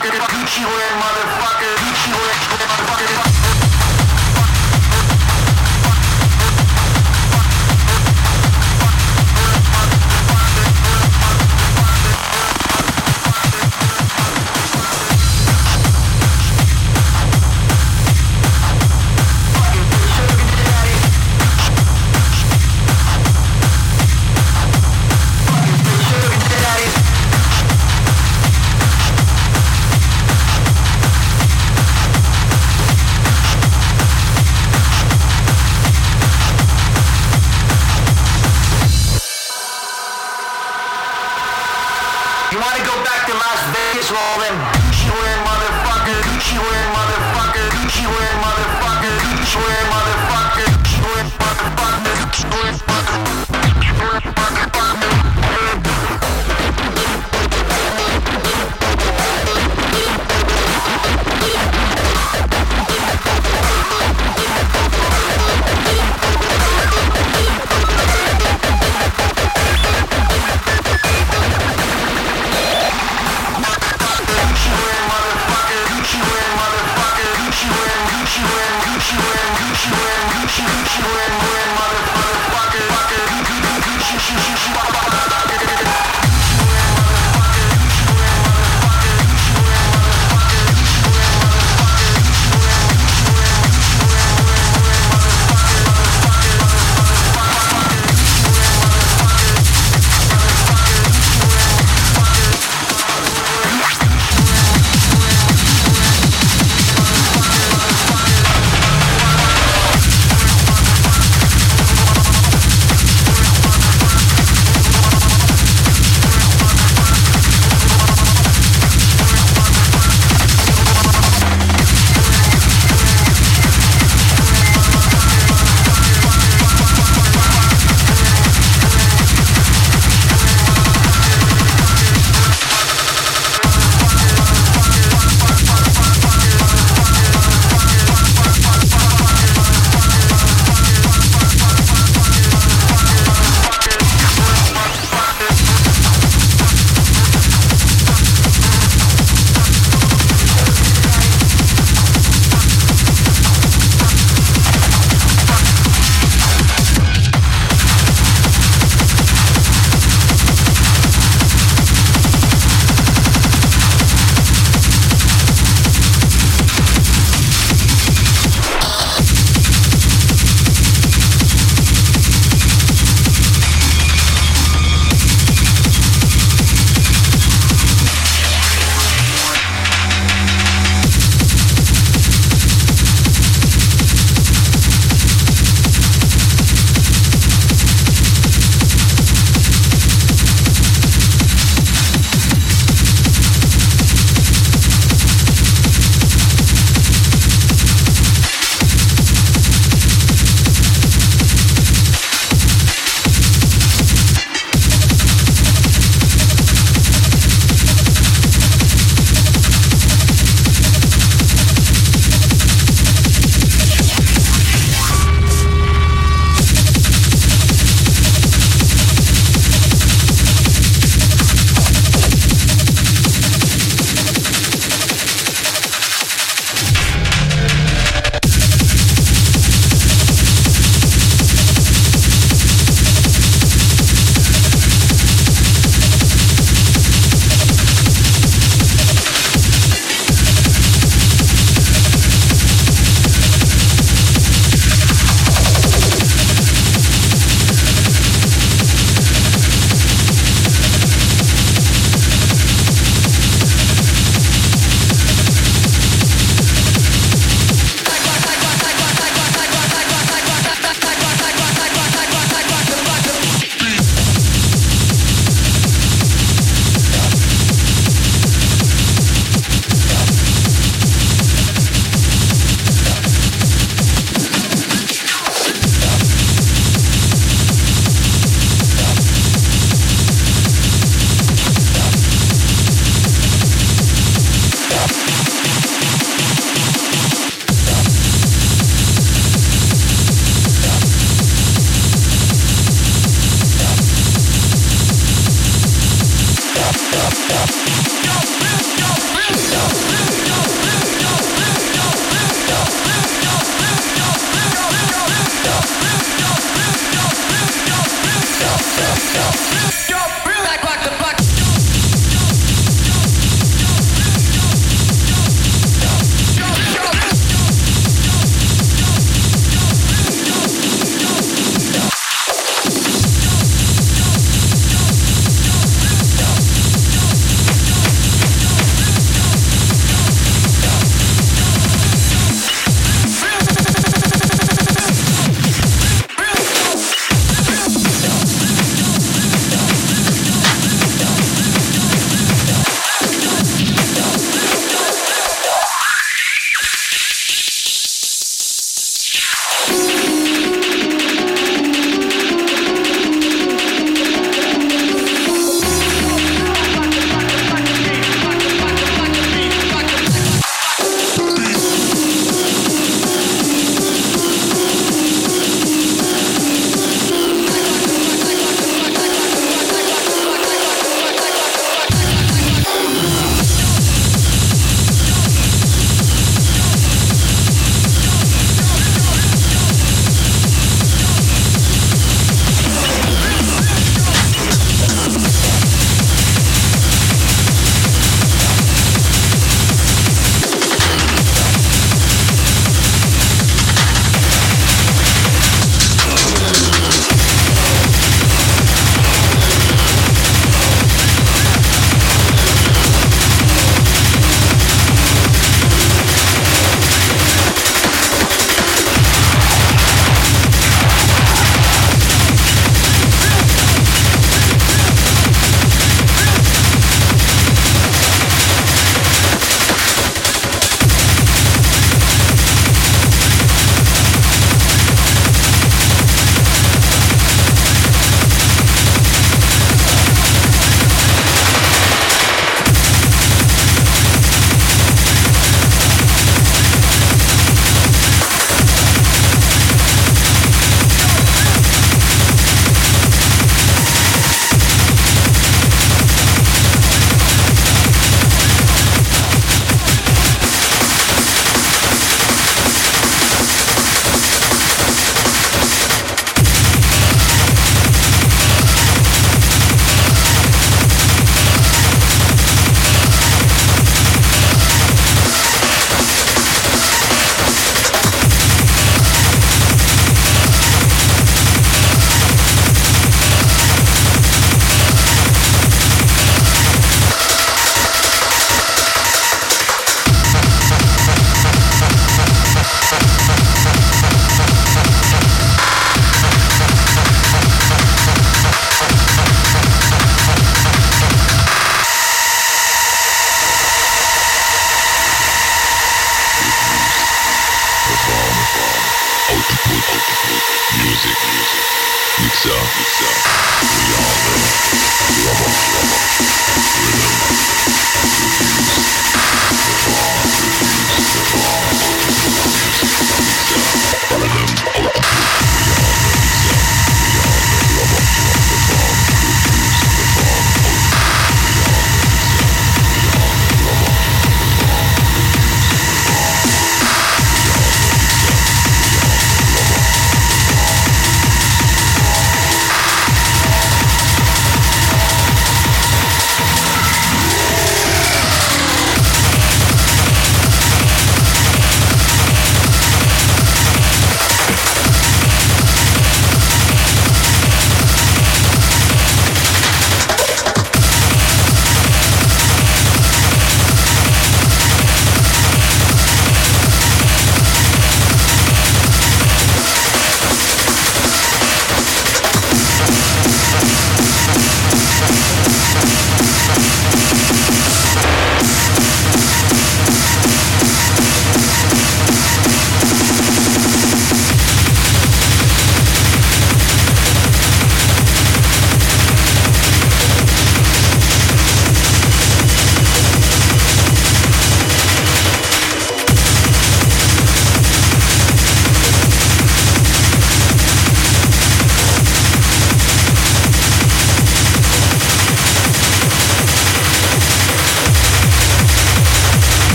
motherfucker, the Gucci wear motherfucker.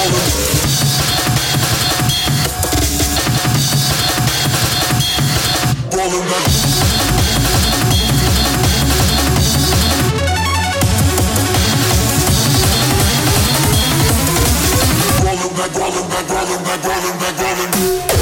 rolling back, rolling back, rolling back, rolling back.